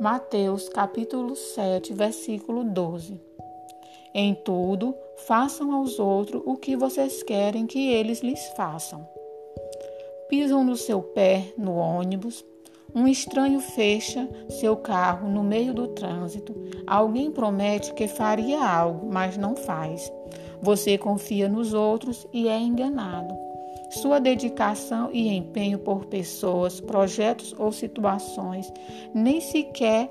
Mateus capítulo 7, versículo 12. Em tudo, façam aos outros o que vocês querem que eles lhes façam. Pisam no seu pé no ônibus, um estranho fecha seu carro no meio do trânsito. Alguém promete que faria algo, mas não faz. Você confia nos outros e é enganado. Sua dedicação e empenho por pessoas, projetos ou situações nem sequer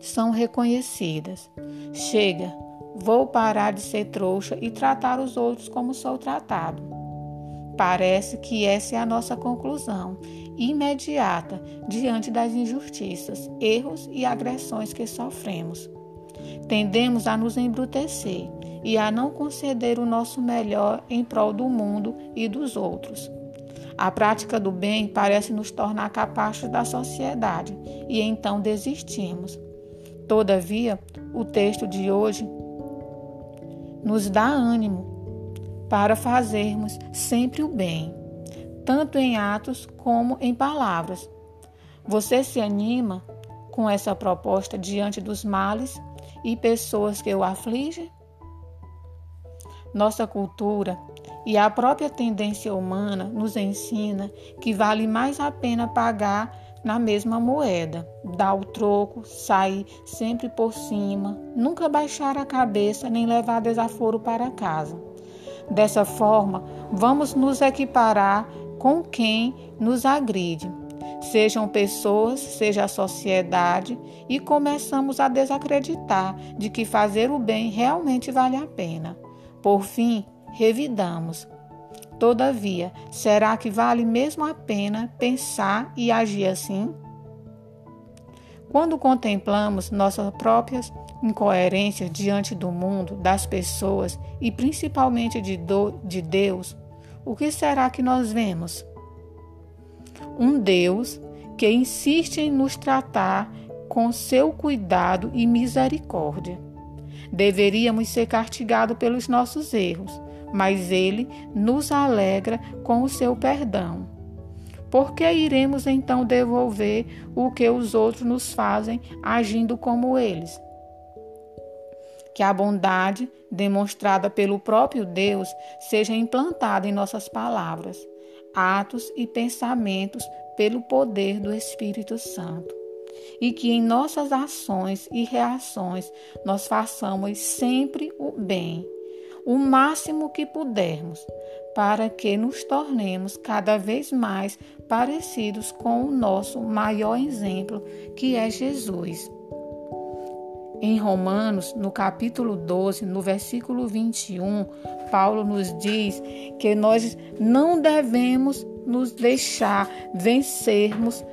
são reconhecidas. Chega, vou parar de ser trouxa e tratar os outros como sou tratado. Parece que essa é a nossa conclusão imediata diante das injustiças, erros e agressões que sofremos. Tendemos a nos embrutecer e a não conceder o nosso melhor em prol do mundo e dos outros. A prática do bem parece nos tornar capazes da sociedade e então desistimos. Todavia, o texto de hoje nos dá ânimo para fazermos sempre o bem tanto em atos como em palavras. Você se anima com essa proposta diante dos males e pessoas que o afligem? Nossa cultura e a própria tendência humana nos ensina que vale mais a pena pagar na mesma moeda, dar o troco, sair sempre por cima, nunca baixar a cabeça nem levar desaforo para casa. Dessa forma, vamos nos equiparar com quem nos agride, sejam pessoas, seja a sociedade, e começamos a desacreditar de que fazer o bem realmente vale a pena. Por fim, revidamos. Todavia, será que vale mesmo a pena pensar e agir assim? Quando contemplamos nossas próprias incoerências diante do mundo, das pessoas e principalmente de, do, de Deus, o que será que nós vemos? Um Deus que insiste em nos tratar com seu cuidado e misericórdia. Deveríamos ser castigados pelos nossos erros, mas Ele nos alegra com o seu perdão. Por que iremos então devolver o que os outros nos fazem agindo como eles? que a bondade demonstrada pelo próprio Deus seja implantada em nossas palavras, atos e pensamentos pelo poder do Espírito Santo. E que em nossas ações e reações nós façamos sempre o bem, o máximo que pudermos, para que nos tornemos cada vez mais parecidos com o nosso maior exemplo, que é Jesus. Em Romanos, no capítulo 12, no versículo 21, Paulo nos diz que nós não devemos nos deixar vencermos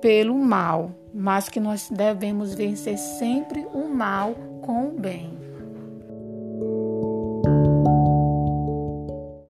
pelo mal, mas que nós devemos vencer sempre o mal com o bem.